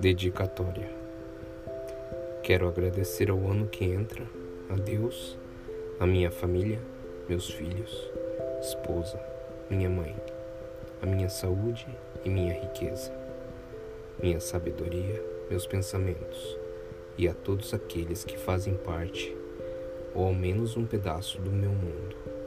Dedicatória. Quero agradecer ao ano que entra, a Deus, a minha família, meus filhos, esposa, minha mãe, a minha saúde e minha riqueza, minha sabedoria, meus pensamentos e a todos aqueles que fazem parte, ou ao menos um pedaço do meu mundo.